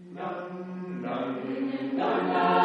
None, none, none, none,